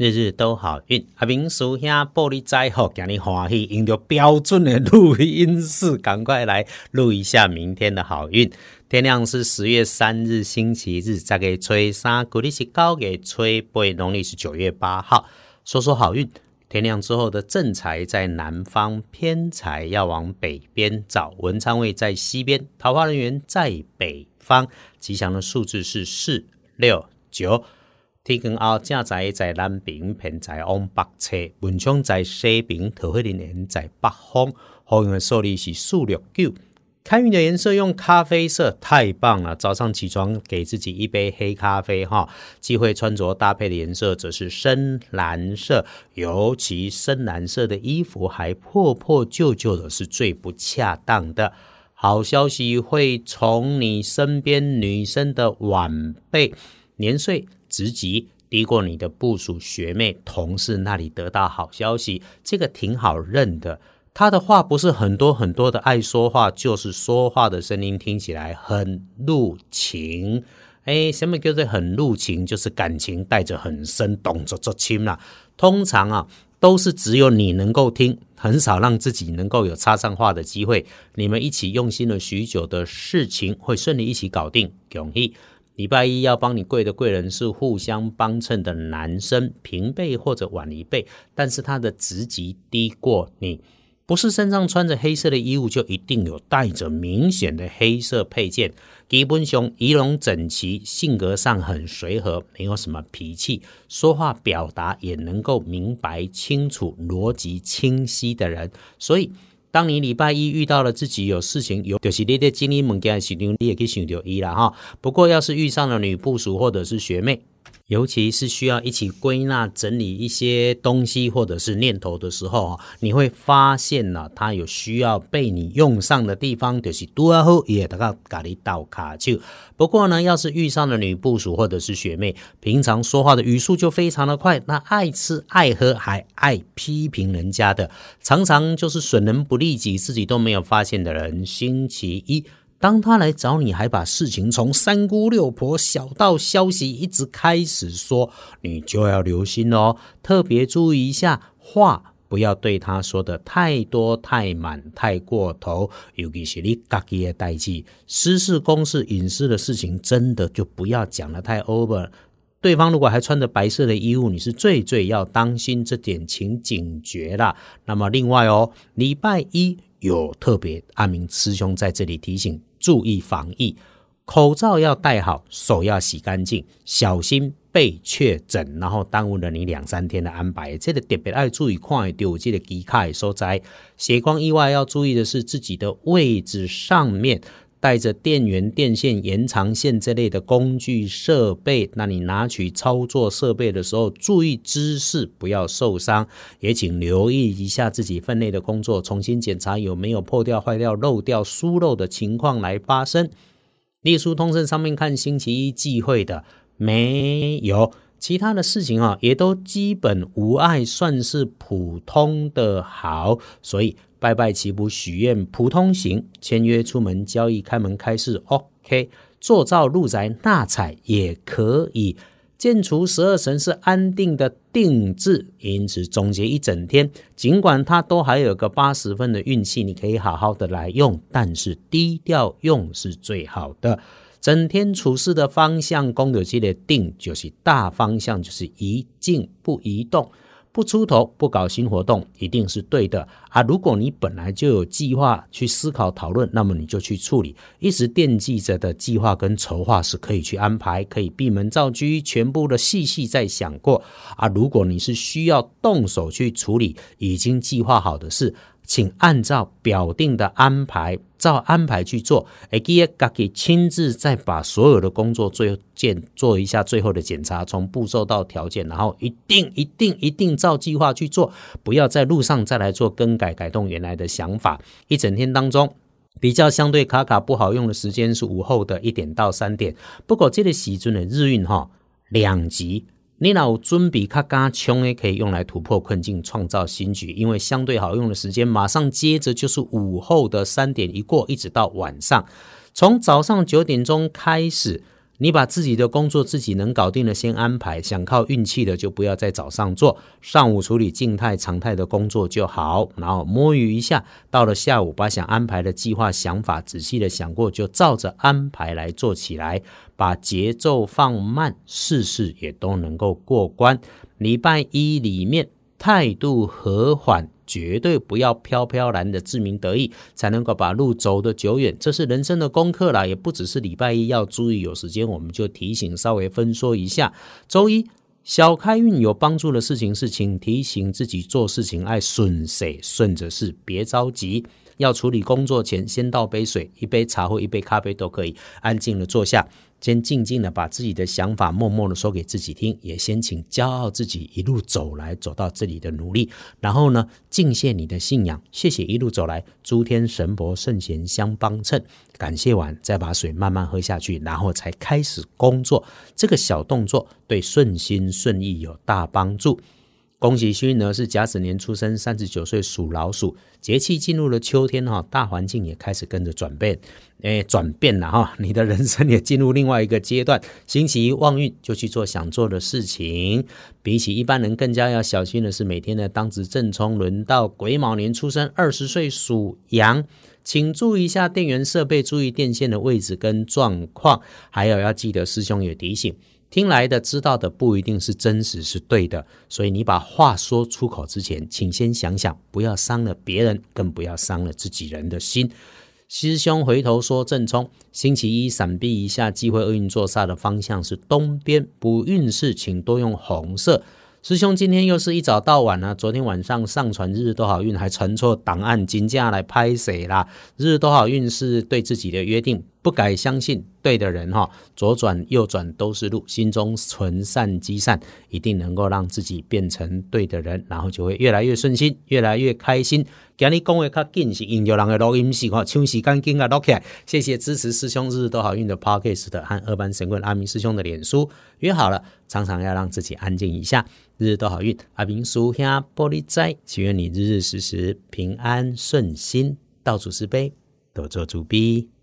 日日都好运，阿明叔兄玻璃灾后，今日欢喜用着标准的录音室，赶快来录一下明天的好运。天亮是十月三日星期日，再给吹三，古历是高给吹八，农历是九月八号。说说好运，天亮之后的正财在南方，偏财要往北边找，文昌位在西边，桃花人员在北方。吉祥的数字是四六九。天光后，正在在南边，偏在往北侧；文昌在西边，桃花人缘在北方。好运的数字是四六九。开运的颜色用咖啡色，太棒了！早上起床给自己一杯黑咖啡哈。忌讳穿着搭配的颜色则是深蓝色，尤其深蓝色的衣服还破破旧旧的，是最不恰当的。好消息会从你身边女生的晚辈年岁。职级低过你的部属学妹、同事那里得到好消息，这个挺好认的。他的话不是很多很多的爱说话，就是说话的声音听起来很入情。哎，什么叫做很入情？就是感情带着很深，懂着着亲啦。通常啊，都是只有你能够听，很少让自己能够有插上话的机会。你们一起用心了许久的事情，会顺利一起搞定，容易。礼拜一要帮你跪的贵人是互相帮衬的男生，平辈或者晚一辈，但是他的职级低过你，不是身上穿着黑色的衣物就一定有带着明显的黑色配件。基本上仪容整齐，性格上很随和，没有什么脾气，说话表达也能够明白清楚，逻辑清晰的人，所以。当你礼拜一遇到了自己有事情有，就是你在经理物件时候，你也可以想到伊啦哈。不过要是遇上了女部属或者是学妹。尤其是需要一起归纳整理一些东西或者是念头的时候啊，你会发现呢，它有需要被你用上的地方，就是多后也得到咖喱倒卡就。不过呢，要是遇上了女部属或者是学妹，平常说话的语速就非常的快，那爱吃爱喝还爱批评人家的，常常就是损人不利己，自己都没有发现的人。星期一。当他来找你，还把事情从三姑六婆、小道消息一直开始说，你就要留心哦，特别注意一下话，不要对他说的太多、太满、太过头。尤其是你自己的代际、私事、公事、隐私的事情，真的就不要讲的太 over。对方如果还穿着白色的衣物，你是最最要当心这点，请警觉啦。那么另外哦，礼拜一有特别，阿明师兄在这里提醒。注意防疫，口罩要戴好，手要洗干净，小心被确诊，然后耽误了你两三天的安排。这个特别爱注意，看丢这个机卡所在。斜光意外要注意的是自己的位置上面带着电源、电线、延长线这类的工具设备。那你拿取操作设备的时候，注意姿势，不要受伤。也请留意一下自己分内的工作，重新检查有没有破掉、坏掉、漏掉、疏漏的情况来发生。列书通胜上面看星期一忌讳的没有，其他的事情啊也都基本无碍，算是普通的好。所以拜拜祈福许愿普通行，签约出门交易开门开市 OK，做造入宅纳彩也可以。建除十二神是安定的定制，因此总结一整天，尽管它都还有个八十分的运气，你可以好好的来用，但是低调用是最好的。整天处事的方向，公有基的定就是大方向，就是一静不移动。不出头，不搞新活动，一定是对的啊！如果你本来就有计划去思考讨论，那么你就去处理。一直惦记着的计划跟筹划是可以去安排，可以闭门造车，全部的细细再想过啊！如果你是需要动手去处理已经计划好的事。请按照表定的安排，照安排去做。哎，记得自己亲自再把所有的工作最后检做一下最后的检查，从步骤到条件，然后一定一定一定照计划去做，不要在路上再来做更改改动原来的想法。一整天当中，比较相对卡卡不好用的时间是午后的一点到三点。不过这个时阵的日运哈两级。你老准备卡卡穷诶，可以用来突破困境，创造新局。因为相对好用的时间，马上接着就是午后的三点一过，一直到晚上。从早上九点钟开始，你把自己的工作自己能搞定的先安排，想靠运气的就不要在早上做，上午处理静态常态的工作就好，然后摸鱼一下，到了下午把想安排的计划想法仔细的想过，就照着安排来做起来，把节奏放慢，事事也都能够过关。礼拜一里面态度和缓。绝对不要飘飘然的自鸣得意，才能够把路走得久远。这是人生的功课啦，也不只是礼拜一要注意。有时间我们就提醒，稍微分说一下。周一小开运有帮助的事情是，请提醒自己做事情爱顺谁顺着事，别着急。要处理工作前，先倒杯水，一杯茶或一杯咖啡都可以，安静的坐下。先静静的把自己的想法默默的说给自己听，也先请骄傲自己一路走来走到这里的努力，然后呢，敬谢你的信仰，谢谢一路走来诸天神佛圣贤相帮衬，感谢完再把水慢慢喝下去，然后才开始工作。这个小动作对顺心顺意有大帮助。恭喜幸运儿是甲子年出生，三十九岁属老鼠。节气进入了秋天哈，大环境也开始跟着转变，诶，转变了哈，你的人生也进入另外一个阶段。星期一旺运，就去做想做的事情。比起一般人更加要小心的是，每天的当值正冲轮到癸卯年出生，二十岁属羊，请注意一下电源设备，注意电线的位置跟状况，还有要记得师兄有提醒。听来的、知道的不一定是真实是对的，所以你把话说出口之前，请先想想，不要伤了别人，更不要伤了自己人的心。师兄回头说正冲，星期一闪避一下机会，厄运坐煞的方向是东边，补运势请多用红色。师兄今天又是一早到晚呢，昨天晚上上传日日都好运，还传错档案，金价来拍谁啦？日日都好运是对自己的约定。不改相信对的人哈，左转右转都是路，心中存善积善，一定能够让自己变成对的人，然后就会越来越顺心，越来越开心。今日讲的较紧是引诱人的录音是哈，抢时间紧啊录起来。谢谢支持师兄日日都好运的 podcast 和二班神棍阿明师兄的脸书约好了，常常要让自己安静一下。日日都好运，阿明叔兄玻璃斋，祈愿你日日时时平安顺心，到处是悲，多做主逼。